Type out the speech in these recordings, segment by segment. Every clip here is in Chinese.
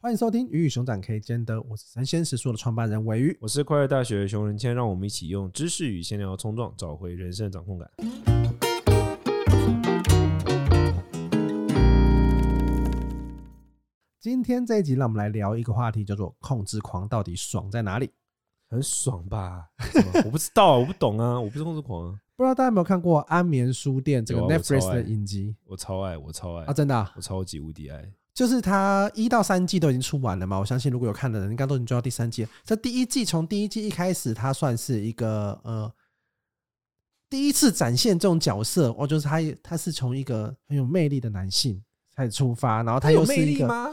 欢迎收听《鱼与熊掌可以兼得》，我是神仙食书的创办人尾鱼，我是快乐大学的熊仁谦，让我们一起用知识与闲聊冲撞，找回人生的掌控感。今天这一集，让我们来聊一个话题，叫做“控制狂”到底爽在哪里？很爽吧？我不知道，我不懂啊，我不是控制狂啊。不知道大家有没有看就是它一到三季都已经出完了嘛，我相信如果有看的人，应该都已经追到第三季。这第一季从第一季一开始，它算是一个呃第一次展现这种角色，哦，就是他他是从一个很有魅力的男性开始出发，然后他又是一个吗？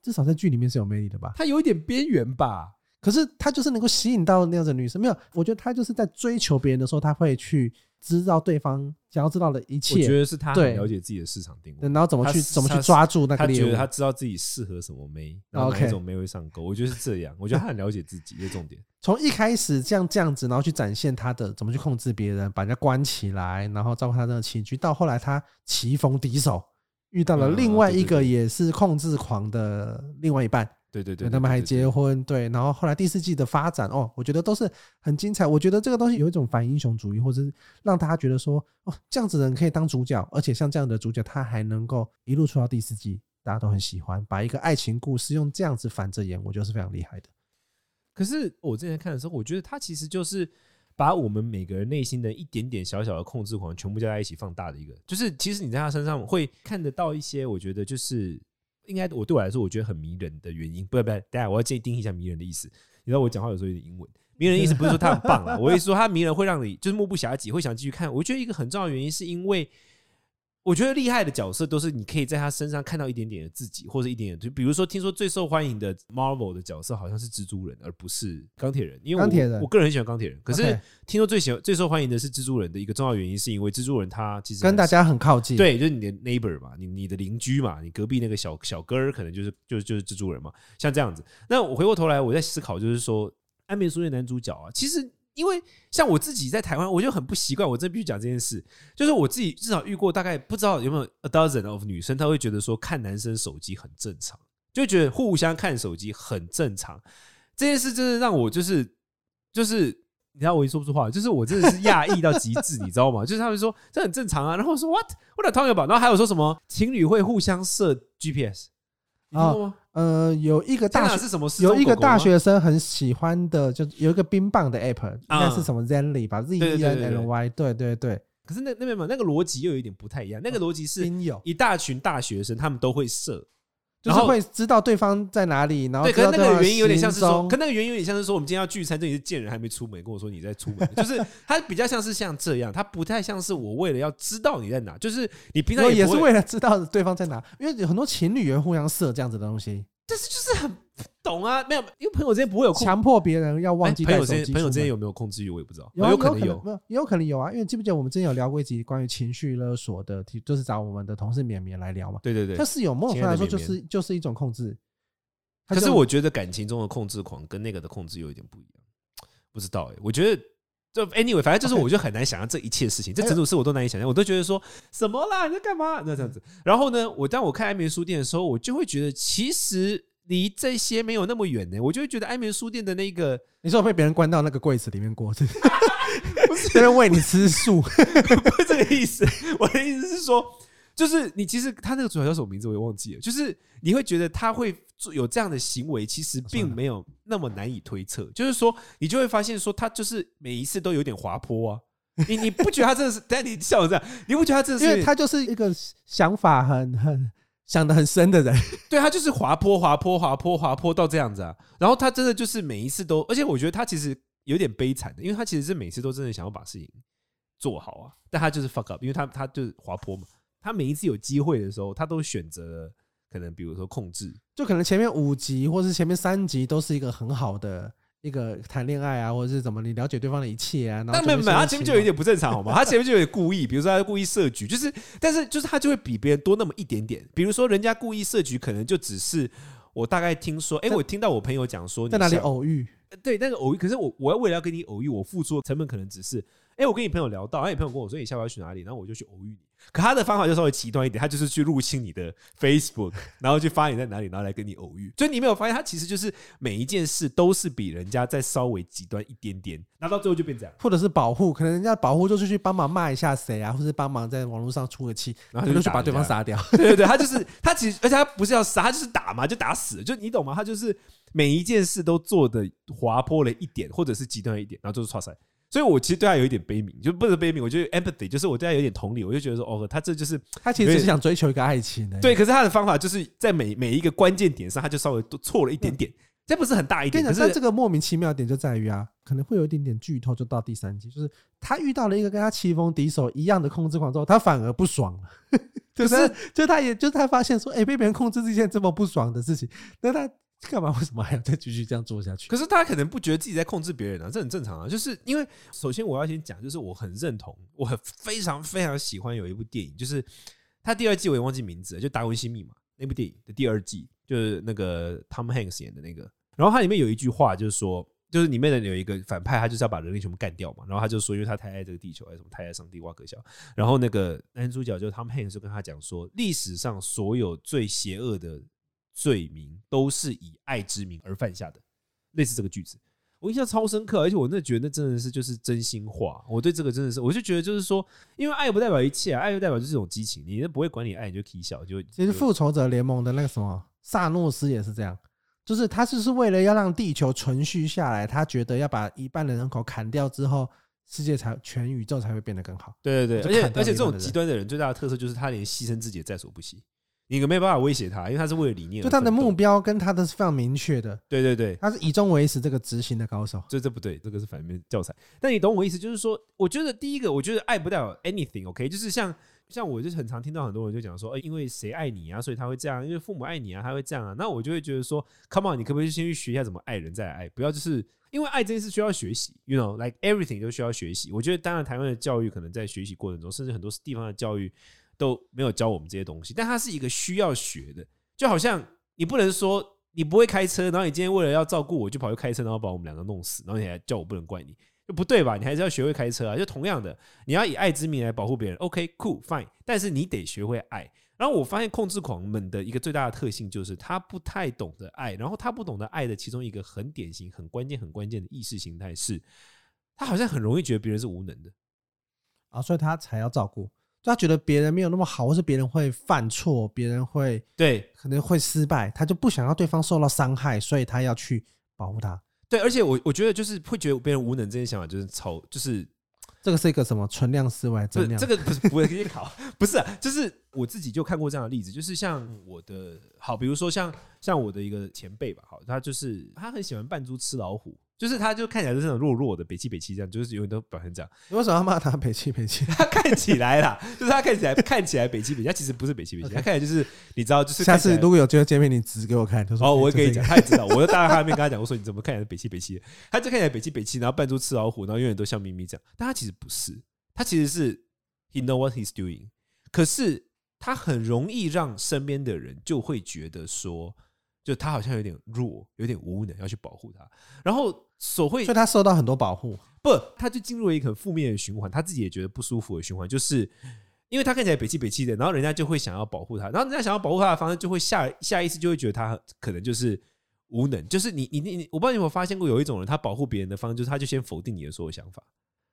至少在剧里面是有魅力的吧？他有一点边缘吧？可是他就是能够吸引到那样的女生，没有？我觉得他就是在追求别人的时候，他会去知道对方想要知道的一切。我觉得是他很了解自己的市场定位，然后怎么去怎么去抓住那个猎物。他觉得他知道自己适合什么妹，然后哪种妹会上钩。我觉得是这样。我觉得他很了解自己的重点。从一开始这样这样子，然后去展现他的怎么去控制别人，把人家关起来，然后照顾他的情绪，到后来他棋逢敌手，遇到了另外一个也是控制狂的另外一半。对对对，他们还结婚，对，然后后来第四季的发展哦，我觉得都是很精彩。我觉得这个东西有一种反英雄主义，或者是让大家觉得说，哦，这样子的人可以当主角，而且像这样的主角，他还能够一路出到第四季，大家都很喜欢，把一个爱情故事用这样子反着演，我觉得是非常厉害的。可是我之前看的时候，我觉得他其实就是把我们每个人内心的一点点小小的控制狂，全部加在一起放大的一个，就是其实你在他身上会看得到一些，我觉得就是。应该我对我来说，我觉得很迷人的原因，不不，等下我要建议定义一下迷人的意思。你知道我讲话有时候有点英文，迷人的意思不是说他很棒啊，我意思说他迷人会让你就是目不暇接，会想继续看。我觉得一个很重要的原因是因为。我觉得厉害的角色都是你可以在他身上看到一点点的自己，或者一点点。就比如说，听说最受欢迎的 Marvel 的角色好像是蜘蛛人，而不是钢铁人。因为我我个人很喜欢钢铁人，可是听说最喜欢最受欢迎的是蜘蛛人的一个重要原因，是因为蜘蛛人他其实跟大家很靠近，对，就是你的 neighbor 嘛，你你的邻居嘛，你隔壁那个小小哥儿可能就是就是就是蜘蛛人嘛，像这样子。那我回过头来，我在思考，就是说《安眠书店》男主角啊，其实。因为像我自己在台湾，我就很不习惯。我真必须讲这件事，就是我自己至少遇过大概不知道有没有 a dozen of 女生，她会觉得说看男生手机很正常，就觉得互相看手机很正常。这件事真的让我就是就是，你知道我一说不出话，就是我真的是讶异到极致，你知道吗？就是他们说这很正常啊，然后我说 what what are TALK about？然后还有说什么情侣会互相设 GPS。哦，呃，有一个大学是什么？有一个大学生很喜欢的，就有一个冰棒的 app，应该是什么 Zenly 吧，Z E N L Y，对对对。可是那那边嘛，那个逻辑又有一点不太一样。那个逻辑是，一大群大学生他们都会设。就是会知道对方在哪里，然后对，可是那个原因有点像是说，可那个原因有点像是说，我们今天要聚餐，这里是贱人还没出门，跟我说你在出门，就是他比较像是像这样，他不太像是我为了要知道你在哪，就是你平常也，也是为了知道对方在哪，因为有很多情侣也会互相设这样子的东西，但是就是很不。懂啊，没有，因为朋友之间不会有强迫别人要忘记带。朋友之间，朋友之间有没有控制欲，我也不知道。有，有可能有，没有，也有可能有啊。因为记不记得我们之前有聊过一集关于情绪勒索的题，就是找我们的同事绵绵来聊嘛。对对对，他是有某种程度来说，就是就是一种控制。可是我觉得感情中的控制狂跟那个的控制有一点不一样，不知道哎、欸。我觉得就 anyway，反正就是我就很难想象这一切事情，这整组事我都难以想象，我都觉得说什么啦，你在干嘛？那这样子。然后呢，我当我看安眠书店的时候，我就会觉得其实。离这些没有那么远呢，我就会觉得安眠书店的那个，你说被别人关到那个柜子里面过，是 不是？别人喂你吃素，不是这个意思。我的意思是说，就是你其实他那个主角叫什么名字我也忘记了，就是你会觉得他会做有这样的行为，其实并没有那么难以推测。就是说，你就会发现说，他就是每一次都有点滑坡啊。你你不觉得他真的是？但你笑我这样，你不觉得他真的是？因为他就是一个想法很很。想的很深的人，对，他就是滑坡、滑坡、滑坡、滑坡到这样子啊。然后他真的就是每一次都，而且我觉得他其实有点悲惨的，因为他其实是每次都真的想要把事情做好啊，但他就是 fuck up，因为他他就是滑坡嘛。他每一次有机会的时候，他都选择可能比如说控制，就可能前面五集或是前面三集都是一个很好的。一个谈恋爱啊，或者是怎么，你了解对方的一切啊？那没有没有，他前面就有点不正常，好吗？他前面就有点故意，比如说他故意设局，就是，但是就是他就会比别人多那么一点点。比如说人家故意设局，可能就只是我大概听说，哎，我听到我朋友讲说，在哪里偶遇？对那个偶遇，可是我我要为了要跟你偶遇，我付出的成本可能只是，哎、欸，我跟你朋友聊到，哎，你朋友跟我说你下午要去哪里，然后我就去偶遇你。可他的方法就稍微极端一点，他就是去入侵你的 Facebook，然后去发你在哪里，然后来跟你偶遇。所以你没有发现，他其实就是每一件事都是比人家再稍微极端一点点，然后到最后就变这样，或者是保护，可能人家保护就是去帮忙骂一下谁啊，或者帮忙在网络上出个气，然后就去把对方杀掉。对对对，他就是他其实，而且他不是要杀，他就是打嘛，就打死，就你懂吗？他就是每一件事都做的滑坡了一点，或者是极端一点，然后就是剉赛。所以，我其实对他有一点悲悯，就不是悲悯，我觉得 empathy，就是我对他有点同理，我就觉得说，哦，他这就是他其实是想追求一个爱情的。对，可是他的方法就是在每每一个关键点上，他就稍微都错了一点点，嗯、这不是很大一点。可是这个莫名其妙的点就在于啊，可能会有一点点剧透，就到第三集，就是他遇到了一个跟他棋逢敌手一样的控制狂之后，他反而不爽了。就是，就他也就他发现说，哎、欸，被别人控制是一件这么不爽的事情，那他。干嘛？为什么还要再继续这样做下去？可是他可能不觉得自己在控制别人啊，这很正常啊。就是因为首先我要先讲，就是我很认同，我很非常非常喜欢有一部电影，就是他第二季我也忘记名字了，就《达文西密码》那部电影的第二季，就是那个 Tom Hanks 演的那个。然后它里面有一句话，就是说，就是里面的有一个反派，他就是要把人类全部干掉嘛。然后他就说，因为他太爱这个地球，还是什么太爱上帝，哇可笑。然后那个男主角就是 Tom Hanks 就跟他讲说，历史上所有最邪恶的。罪名都是以爱之名而犯下的，类似这个句子，我印象超深刻，而且我那觉得那真的是就是真心话。我对这个真的是，我就觉得就是说，因为爱不代表一切，爱就代表就是一种激情，你都不会管你爱，你就啼笑，就其实复仇者联盟的那个什么萨诺斯也是这样，就是他就是为了要让地球存续下来，他觉得要把一半的人口砍掉之后，世界才全宇宙才会变得更好。对对对，而且而且这种极端的人最大的特色就是他连牺牲自己也在所不惜。你可没办法威胁他，因为他是为了理念。就他的目标跟他的是非常明确的。对对对，他是以终为始这个执行的高手。这这不对，这个是反面教材。但你懂我意思，就是说，我觉得第一个，我觉得爱不代表 anything，OK，就是像像我就很常听到很多人就讲说，哎，因为谁爱你啊，所以他会这样；因为父母爱你啊，他会这样啊。那我就会觉得说，Come on，你可不可以先去学一下怎么爱人再来爱？不要就是因为爱这件事需要学习，you know，like everything 都需要学习。我觉得当然台湾的教育可能在学习过程中，甚至很多地方的教育。都没有教我们这些东西，但它是一个需要学的，就好像你不能说你不会开车，然后你今天为了要照顾我，就跑去开车，然后把我们两个弄死，然后你还叫我不能怪你，就不对吧？你还是要学会开车啊！就同样的，你要以爱之名来保护别人，OK，cool，fine，但是你得学会爱。然后我发现控制狂们的一个最大的特性就是他不太懂得爱，然后他不懂得爱的其中一个很典型、很关键、很关键的意识形态是，他好像很容易觉得别人是无能的啊，所以他才要照顾。他觉得别人没有那么好，或是别人会犯错，别人会对可能会失败，他就不想要对方受到伤害，所以他要去保护他。对，而且我我觉得就是会觉得别人无能这些想法就是超，就是这个是一个什么存量思维？这这个不是不会可以考，不是啊，就是我自己就看过这样的例子，就是像我的好，比如说像像我的一个前辈吧，好，他就是他很喜欢扮猪吃老虎。就是他，就看起来就是那种弱弱的北七北七这样，就是永远都表现这样。你为什么要骂他北七北七？他看起来啦，就是他看起来看起来北七北七，他其实不是北七北七，他看起来就是你知道，就是下次如果有机会见面，你指给我看。他说哦，我会跟你讲，他也知道。我就当着他的面跟他讲，我说你怎么看起来北七北七？他就看起来北七北七，然后扮猪吃老虎，然后永远都笑眯眯这样。但他其实不是，他其实是 he know what he's doing。可是他很容易让身边的人就会觉得说。就他好像有点弱，有点无能，要去保护他。然后所会，所以他受到很多保护，不，他就进入了一个很负面的循环，他自己也觉得不舒服的循环，就是因为他看起来北气北气的，然后人家就会想要保护他，然后人家想要保护他的方式，就会下下意识就会觉得他可能就是无能，就是你你你，我不知道你有没有发现过，有一种人他保护别人的方式，就是他就先否定你的所有想法。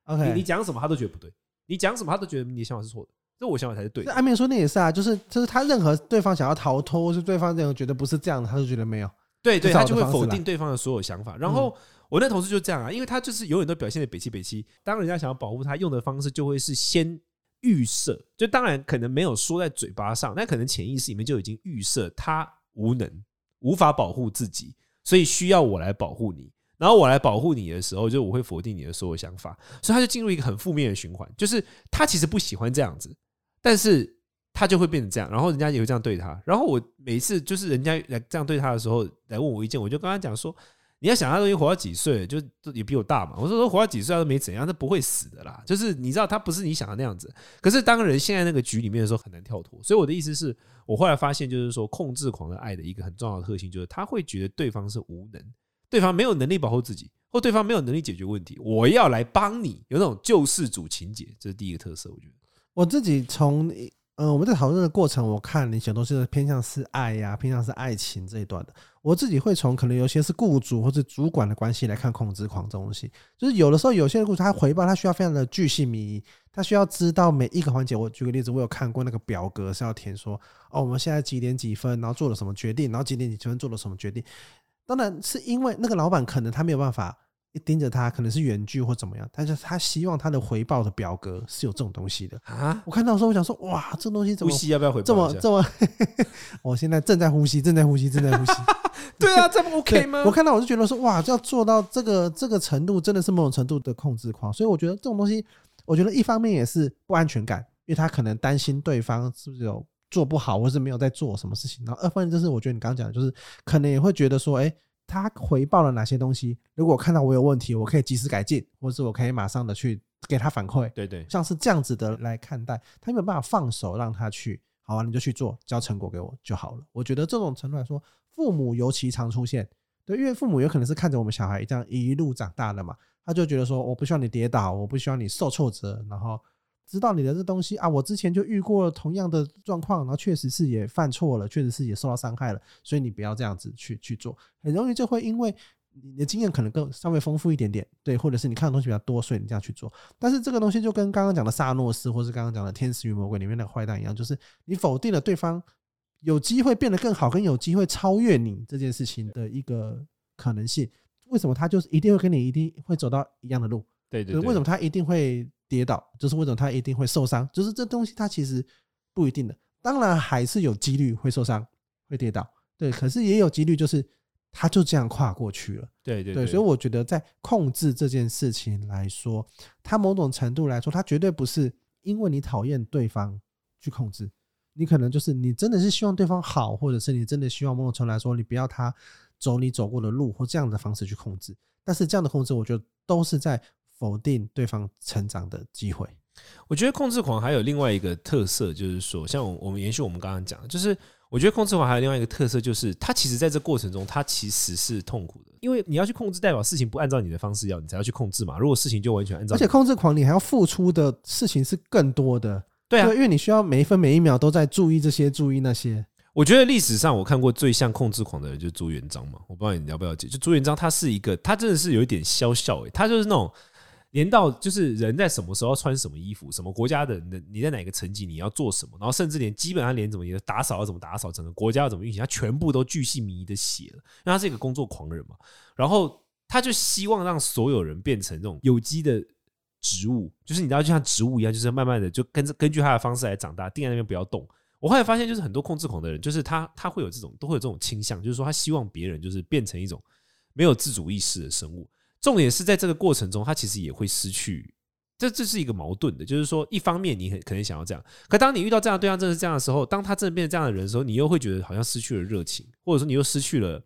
OK，你讲什么他都觉得不对，你讲什么他都觉得你的想法是错的。这我想法才是对的。安眠说那也是啊，就是就是他任何对方想要逃脱，或是对方这种觉得不是这样的，他就觉得没有。对对，他就会否定对方的所有想法。然后我那同事就这样啊，因为他就是永远都表现的北七北七。当人家想要保护他，用的方式就会是先预设，就当然可能没有说在嘴巴上，但可能潜意识里面就已经预设他无能，无法保护自己，所以需要我来保护你。然后我来保护你的时候，就我会否定你的所有想法，所以他就进入一个很负面的循环，就是他其实不喜欢这样子。但是他就会变成这样，然后人家也会这样对他。然后我每次就是人家来这样对他的时候，来问我意见，我就跟他讲说：你要想他都已经活到几岁，就也比我大嘛。我说说活到几岁他都没怎样，他不会死的啦。就是你知道他不是你想的那样子。可是当人陷在那个局里面的时候，很难跳脱。所以我的意思是我后来发现，就是说控制狂的爱的一个很重要的特性，就是他会觉得对方是无能，对方没有能力保护自己，或对方没有能力解决问题，我要来帮你，有那种救世主情节，这是第一个特色。我觉得我自己从呃我们在讨论的过程，我看你写东西的偏向是爱呀、偏向是爱情这一段的。我自己会从可能有些是雇主或者主管的关系来看控制狂这东西，就是有的时候有些雇主他回报他需要非常的巨细靡遗，他需要知道每一个环节。我举个例子，我有看过那个表格是要填说哦，我们现在几点几分，然后做了什么决定，然后几点几分做了什么决定。当然是因为那个老板可能他没有办法一盯着他，可能是远距或怎么样，但是他希望他的回报的表格是有这种东西的啊。我看到的时候，我想说哇，这东西怎么呼吸要不要回报？这么这么，我现在正在呼吸，正在呼吸，正在呼吸。对啊，这不 OK 吗？我看到我就觉得说，哇，要做到这个这个程度，真的是某种程度的控制狂。所以我觉得这种东西，我觉得一方面也是不安全感，因为他可能担心对方是不是有做不好，或是没有在做什么事情。然后二方面就是，我觉得你刚刚讲的，就是可能也会觉得说，哎，他回报了哪些东西？如果看到我有问题，我可以及时改进，或是我可以马上的去给他反馈。对对，像是这样子的来看待，他没有办法放手让他去，好啊，你就去做，交成果给我就好了。我觉得这种程度来说。父母尤其常出现，对，因为父母有可能是看着我们小孩这样一路长大的嘛，他就觉得说，我不希望你跌倒，我不希望你受挫折，然后知道你的这东西啊，我之前就遇过同样的状况，然后确实是也犯错了，确实是也受到伤害了，所以你不要这样子去去做，很容易就会因为你的经验可能更稍微丰富一点点，对，或者是你看的东西比较多，所以你这样去做。但是这个东西就跟刚刚讲的萨诺斯，或是刚刚讲的天使与魔鬼里面的坏蛋一样，就是你否定了对方。有机会变得更好，跟有机会超越你这件事情的一个可能性，为什么他就是一定会跟你一定会走到一样的路？对对对，为什么他一定会跌倒？就是为什么他一定会受伤？就是这东西它其实不一定的，当然还是有几率会受伤、会跌倒，对，可是也有几率就是他就这样跨过去了。对对对，所以我觉得在控制这件事情来说，他某种程度来说，他绝对不是因为你讨厌对方去控制。你可能就是你真的是希望对方好，或者是你真的希望某种程度来说，你不要他走你走过的路，或这样的方式去控制。但是这样的控制，我觉得都是在否定对方成长的机会。我觉得控制狂还有另外一个特色，就是说，像我们延续我们刚刚讲的，就是我觉得控制狂还有另外一个特色，就是他其实在这过程中，他其实是痛苦的，因为你要去控制，代表事情不按照你的方式要，你才要去控制嘛。如果事情就完全按照，而且控制狂，你还要付出的事情是更多的。对啊，因为你需要每一分每一秒都在注意这些，注意那些。我觉得历史上我看过最像控制狂的人就是朱元璋嘛，我不知道你了不了解。就朱元璋，他是一个，他真的是有一点肖笑诶，他就是那种连到就是人在什么时候穿什么衣服，什么国家的，你在哪个层级你要做什么，然后甚至连基本上连怎么打扫要怎么打扫，整个国家要怎么运行，他全部都巨细靡遗的写了。因为他是一个工作狂人嘛，然后他就希望让所有人变成这种有机的。植物就是你知道，就像植物一样，就是慢慢的就跟着根据他的方式来长大，定在那边不要动。我后来发现，就是很多控制狂的人，就是他他会有这种都会有这种倾向，就是说他希望别人就是变成一种没有自主意识的生物。重点是在这个过程中，他其实也会失去。这这是一个矛盾的，就是说一方面你很可能想要这样，可当你遇到这样的对象，真的是这样的时候，当他真的变成这样的人的时候，你又会觉得好像失去了热情，或者说你又失去了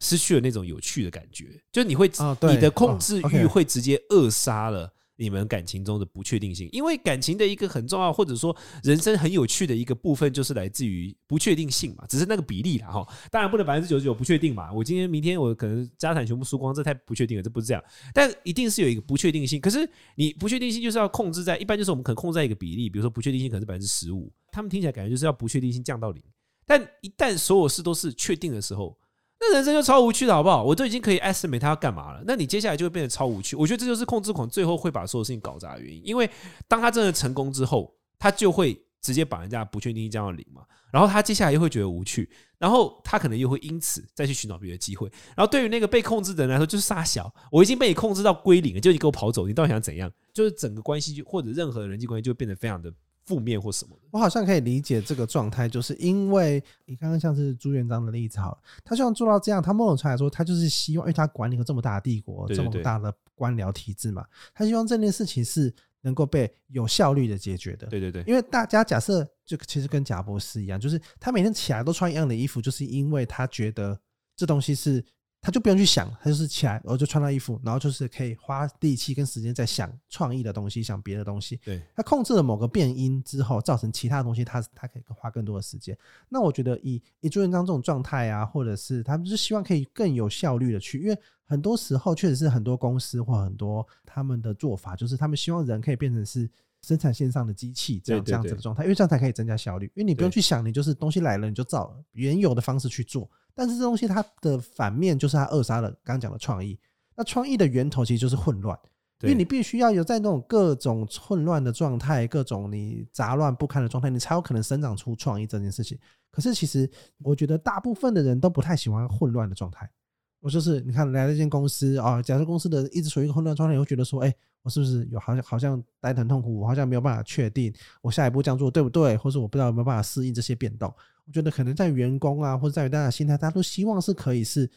失去了那种有趣的感觉，就是你会你的控制欲会直接扼杀了。你们感情中的不确定性，因为感情的一个很重要，或者说人生很有趣的一个部分，就是来自于不确定性嘛。只是那个比例啦哈，当然不能百分之九十九不确定嘛。我今天、明天我可能家产全部输光，这太不确定了，这不是这样。但一定是有一个不确定性。可是你不确定性就是要控制在，一般就是我们可能控制在一个比例，比如说不确定性可能是百分之十五，他们听起来感觉就是要不确定性降到零。但一旦所有事都是确定的时候，那人生就超无趣的好不好？我都已经可以 estimate 他要干嘛了，那你接下来就会变得超无趣。我觉得这就是控制狂最后会把所有事情搞砸的原因，因为当他真的成功之后，他就会直接把人家不确定性降到零嘛，然后他接下来又会觉得无趣，然后他可能又会因此再去寻找别的机会。然后对于那个被控制的人来说，就是傻小，我已经被你控制到归零了，就你给我跑走，你到底想怎样？就是整个关系或者任何人际关系就会变得非常的。负面或什么的，我好像可以理解这个状态，就是因为你刚刚像是朱元璋的例子，好了，他希望做到这样，他某种程度来说，他就是希望，因为他管理了这么大的帝国，这么大的官僚体制嘛，他希望这件事情是能够被有效率的解决的。对对对，因为大家假设就其实跟贾博士一样，就是他每天起来都穿一样的衣服，就是因为他觉得这东西是。他就不用去想，他就是起来，我就穿到衣服，然后就是可以花力气跟时间在想创意的东西，想别的东西。对，他控制了某个变音之后，造成其他的东西，他他可以花更多的时间。那我觉得以以朱元璋这种状态啊，或者是他们就是希望可以更有效率的去，因为很多时候确实是很多公司或很多他们的做法，就是他们希望人可以变成是生产线上的机器这样这样子的状态，因为这样才可以增加效率。因为你不用去想，你就是东西来了，你就照原有的方式去做。但是这东西它的反面就是它扼杀了刚刚讲的创意。那创意的源头其实就是混乱，因为你必须要有在那种各种混乱的状态、各种你杂乱不堪的状态，你才有可能生长出创意这件事情。可是其实我觉得大部分的人都不太喜欢混乱的状态。我就是你看来了一间公司啊，假设公司的一直处于一个混乱状态，你会觉得说，哎，我是不是有好像好像待得很痛苦？我好像没有办法确定我下一步这样做对不对，或是我不知道有没有办法适应这些变动。我觉得可能在员工啊，或者在于大家的心态，大家都希望是可以是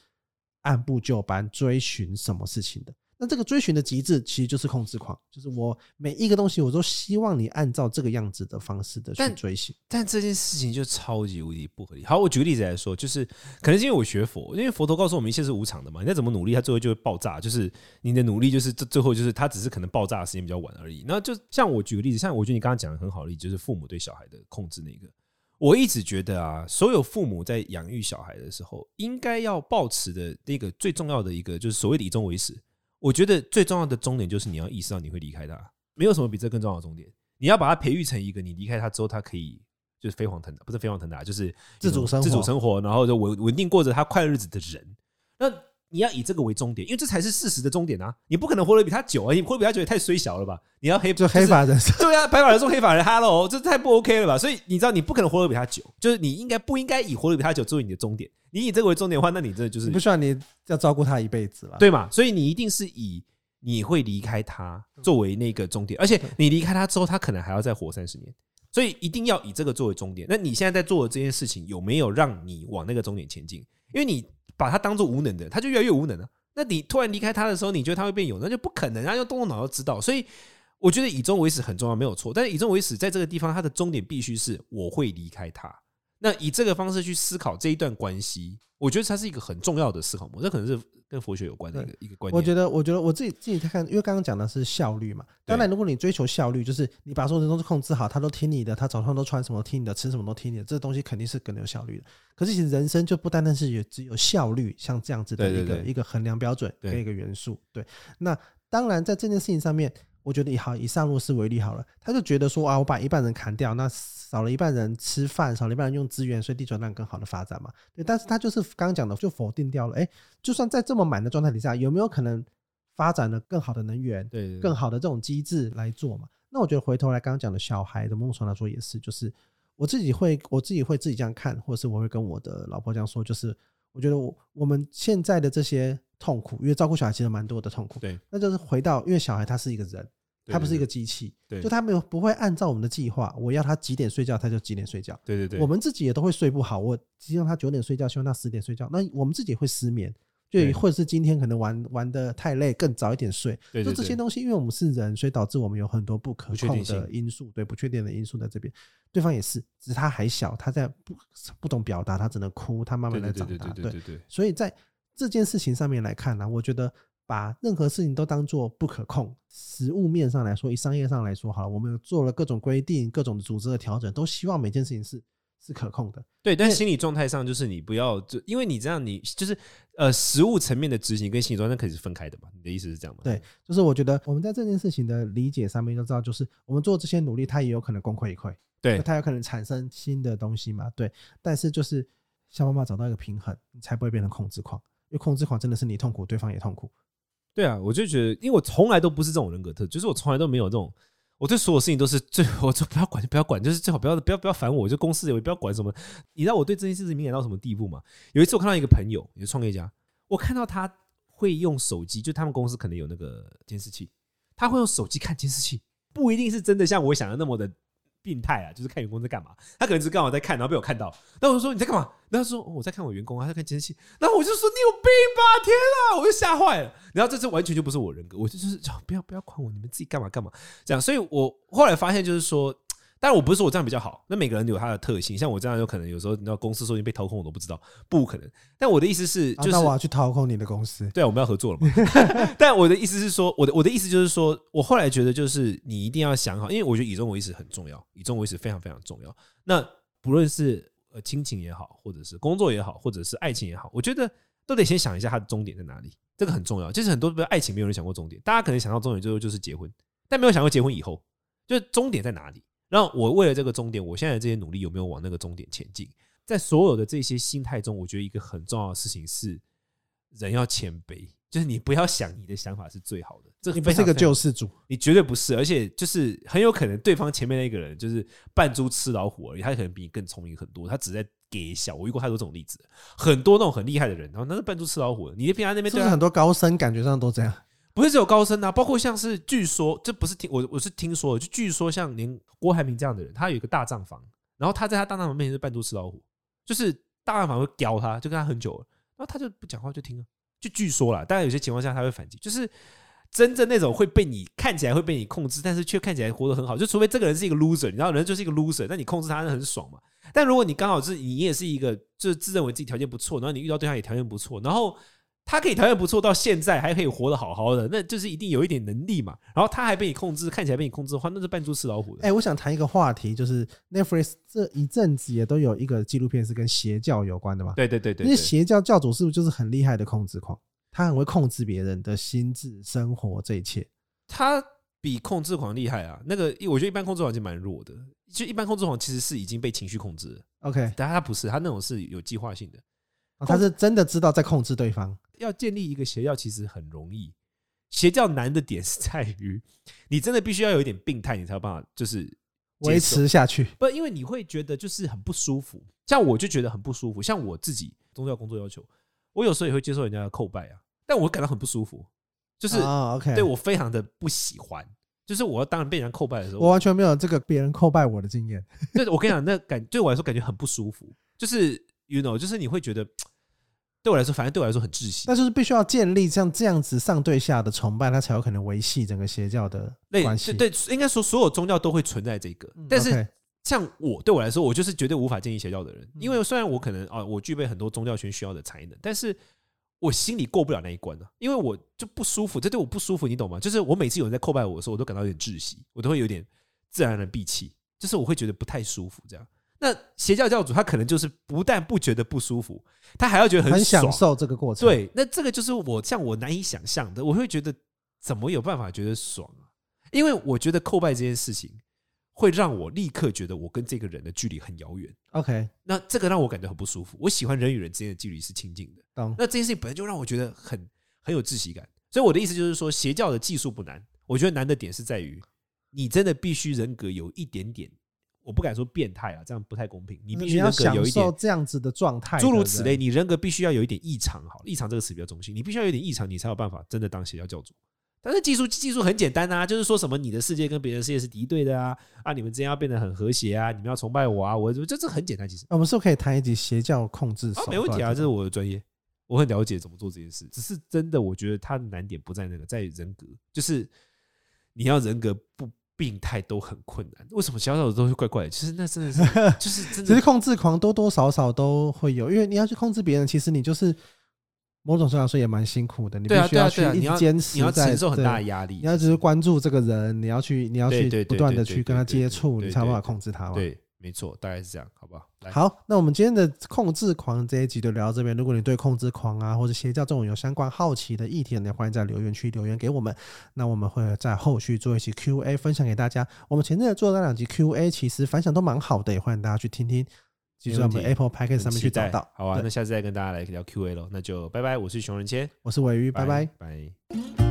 按部就班追寻什么事情的。那这个追寻的极致，其实就是控制狂，就是我每一个东西，我都希望你按照这个样子的方式的去追寻。但这件事情就超级无敌不合理。好，我举个例子来说，就是可能是因为我学佛，因为佛陀告诉我们一切是无常的嘛，你再怎么努力，它最后就会爆炸。就是你的努力，就是这最后就是它只是可能爆炸的时间比较晚而已。那就像我举个例子，像我觉得你刚刚讲的很好的例子，就是父母对小孩的控制那个。我一直觉得啊，所有父母在养育小孩的时候，应该要保持的那个最重要的一个，就是所谓的以终为始。我觉得最重要的终点就是你要意识到你会离开他，没有什么比这更重要的终点。你要把他培育成一个，你离开他之后，他可以就是飞黄腾达，不是飞黄腾达，就是自主生活，自主生活，然后就稳稳定过着他快乐日子的人。那你要以这个为终点，因为这才是事实的终点啊！你不可能活得比他久啊！你活得比他久也太衰小了吧？你要黑就黑发人生，对啊，白发人送黑发人，Hello，这太不 OK 了吧？所以你知道，你不可能活得比他久，就是你应该不应该以活得比他久作为你的终点。你以这个为终点的话，那你这就是不需要你要照顾他一辈子了，对嘛？所以你一定是以你会离开他作为那个终点，而且你离开他之后，他可能还要再活三十年，所以一定要以这个作为终点。那你现在在做的这件事情，有没有让你往那个终点前进？因为你把他当做无能的，他就越来越无能了。那你突然离开他的时候，你觉得他会变有？那就不可能，然后动动脑就知道。所以我觉得以终为始很重要，没有错。但是以终为始，在这个地方，他的终点必须是我会离开他。那以这个方式去思考这一段关系，我觉得它是一个很重要的思考模式。这可能是跟佛学有关的一个一个观念。我觉得，我觉得我自己自己在看，因为刚刚讲的是效率嘛。当然，如果你追求效率，就是你把所有的东西控制好，他都听你的，他早上都穿什么都听你的，吃什么都听你的，这东西肯定是更有效率的。可是其实人生就不单单是有只有效率，像这样子的一个一个衡量标准跟一个元素。对，那当然在这件事情上面。我觉得以好以上路斯为例好了，他就觉得说啊，我把一半人砍掉，那少了一半人吃饭，少了一半人用资源，所以地球让更好的发展嘛。对，但是他就是刚刚讲的，就否定掉了。哎，就算在这么满的状态底下，有没有可能发展了更好的能源，对，更好的这种机制来做嘛？那我觉得回头来刚刚讲的小孩的梦想来说也是，就是我自己会我自己会自己这样看，或者是我会跟我的老婆这样说，就是我觉得我我们现在的这些痛苦，因为照顾小孩其实蛮多的痛苦，对，那就是回到因为小孩他是一个人。他不是一个机器，就他没有不会按照我们的计划，我要他几点睡觉，他就几点睡觉。对对对，我们自己也都会睡不好。我希望他九点睡觉，希望他十点睡觉。那我们自己也会失眠，就或者是今天可能玩玩的太累，更早一点睡。就这些东西，因为我们是人，所以导致我们有很多不可控的因素，对不确定的因素在这边。对方也是，只是他还小，他在不不懂表达，他只能哭，他慢慢的长大。对对对，所以在这件事情上面来看呢，我觉得。把任何事情都当做不可控，实物面上来说，以商业上来说，好了，我们做了各种规定、各种组织的调整，都希望每件事情是是可控的。对，但心理状态上就是你不要，就因为你这样，你就是呃，实物层面的执行跟心理状态可以是分开的嘛？你的意思是这样吗？对，就是我觉得我们在这件事情的理解上面就知道，就是我们做这些努力，它也有可能功亏一篑，对，它有可能产生新的东西嘛？对，但是就是想办法找到一个平衡，你才不会变成控制狂，因为控制狂真的是你痛苦，对方也痛苦。对啊，我就觉得，因为我从来都不是这种人格特质，就是我从来都没有这种，我对所有事情都是最，我就不要管，就不要管，就是最好不要不要不要烦我，就公司也不要管什么。你知道我对这件事情敏感到什么地步吗？有一次我看到一个朋友，一个创业家，我看到他会用手机，就他们公司可能有那个监视器，他会用手机看监视器，不一定是真的像我想的那么的。病态啊，就是看员工在干嘛，他可能是刚好在看，然后被我看到，那我就说你在干嘛？然后他说我在看我员工啊，他在看监视器，然后我就说你有病吧，天啊，我就吓坏了。然后这次完全就不是我人格，我就就是不要不要管我，你们自己干嘛干嘛这样。所以我后来发现就是说，当然，我不是说我这样比较好，那每个人有他的特性，像我这样有可能有时候你知道公司说你被掏空我都不知道，不可能。但我的意思是，就是、啊、我要去掏空你的公司，对，我们要合作了嘛。但我的意思是说，我的我的意思就是说，我后来觉得就是你一定要想好，因为我觉得以终为始很重要，以终为始非常非常重要。那不论是呃亲情也好，或者是工作也好，或者是爱情也好，我觉得都得先想一下它的终点在哪里，这个很重要。就是很多爱情没有人想过终点，大家可能想到终点最后就是结婚，但没有想过结婚以后就是终点在哪里。然后我为了这个终点，我现在的这些努力有没有往那个终点前进？在所有的这些心态中，我觉得一个很重要的事情是，人要谦卑，就是你不要想你的想法是最好的。这你不是个救世主，你绝对不是，而且就是很有可能对方前面那个人就是扮猪吃老虎而已，他可能比你更聪明很多，他只在给小。我遇过太多这种例子，很多那种很厉害的人，然后那是扮猪吃老虎的。你的平常那边就是很多高僧，感觉上都这样。不是只有高僧啊，包括像是据说，这不是听我我是听说的，就据说像连郭台铭这样的人，他有一个大账房，然后他在他大账房面前是扮猪吃老虎，就是大账房会叼他，就跟他很久了，然后他就不讲话就听了，就据说啦，当然有些情况下他会反击，就是真正那种会被你看起来会被你控制，但是却看起来活得很好，就除非这个人是一个 loser，你知道人就是一个 loser，那你控制他是很爽嘛。但如果你刚好是你也是一个就是自认为自己条件不错，然后你遇到对象也条件不错，然后。他可以条件不错，到现在还可以活得好好的，那就是一定有一点能力嘛。然后他还被你控制，看起来被你控制的话，那是扮猪吃老虎的。哎，我想谈一个话题，就是 Netflix 这一阵子也都有一个纪录片是跟邪教有关的嘛？对对对对，因为邪教教主是不是就是很厉害的控制狂？他很会控制别人的心智、生活这一切。他比控制狂厉害啊！那个我觉得一般控制狂就蛮弱的，就一般控制狂其实是已经被情绪控制了。OK，但他不是，他那种是有计划性的。他是真的知道在控制对方。要建立一个邪教其实很容易，邪教难的点是在于，你真的必须要有一点病态，你才有办法就是维持下去。不，因为你会觉得就是很不舒服。像我就觉得很不舒服。像我自己宗教工作要求，我有时候也会接受人家的叩拜啊，但我感到很不舒服，就是对我非常的不喜欢。就是我要当然被人家叩拜的时候，我完全没有这个别人叩拜我的经验。对，我跟你讲，那感对我来说感觉很不舒服。就是 you know，就是你会觉得。对我来说，反正对我来说很窒息。那就是必须要建立像这样子上对下的崇拜，它才有可能维系整个邪教的关系。对，应该说所有宗教都会存在这个。但是像我对我来说，我就是绝对无法建立邪教的人，因为虽然我可能啊，我具备很多宗教圈需要的才能，但是我心里过不了那一关呢，因为我就不舒服，这对我不舒服，你懂吗？就是我每次有人在叩拜我的时候，我都感到有点窒息，我都会有点自然而然闭气，就是我会觉得不太舒服这样。那邪教教主他可能就是不但不觉得不舒服，他还要觉得很，很享受这个过程。对，那这个就是我像我难以想象的，我会觉得怎么有办法觉得爽啊？因为我觉得叩拜这件事情会让我立刻觉得我跟这个人的距离很遥远。OK，那这个让我感觉很不舒服。我喜欢人与人之间的距离是亲近的。那这件事情本来就让我觉得很很有窒息感。所以我的意思就是说，邪教的技术不难，我觉得难的点是在于你真的必须人格有一点点。我不敢说变态啊，这样不太公平。你必须人格有一点这样子的状态，诸如此类。你人格必须要有一点异常，好，异常这个词比较中性。你必须要有点异常，你才有办法真的当邪教教主。但是技术技术很简单啊，就是说什么你的世界跟别人世界是敌对的啊，啊，你们之间要变得很和谐啊，你们要崇拜我啊，我这这很简单。其实我们是不是可以谈一集邪教控制？啊，没问题啊，这是我的专业，我很了解怎么做这件事。只是真的，我觉得它的难点不在那个，在人格，就是你要人格不。病态都很困难，为什么小小的都是怪怪的？其实那真的是，就是真的。其实控制狂多多少少都会有，因为你要去控制别人，其实你就是某种程度来说也蛮辛苦的。你必须要去一直坚持，你要承受很大的压力。你要只是关注这个人，你要去，你要去不断的去跟他接触，你才有办法控制他。对。没错，大概是这样，好不好？好，那我们今天的控制狂这一集就聊到这边。如果你对控制狂啊或者邪教这种有相关好奇的议题，呢欢迎在留言区留言给我们。那我们会在后续做一期 Q&A 分享给大家。我们前阵子做的那两集 Q&A 其实反响都蛮好的，也欢迎大家去听听。记住我们 Apple Podcast 上面去找到。好啊，那下次再跟大家来聊 Q&A 喽。那就拜拜，我是熊仁谦，我是尾鱼，拜拜拜。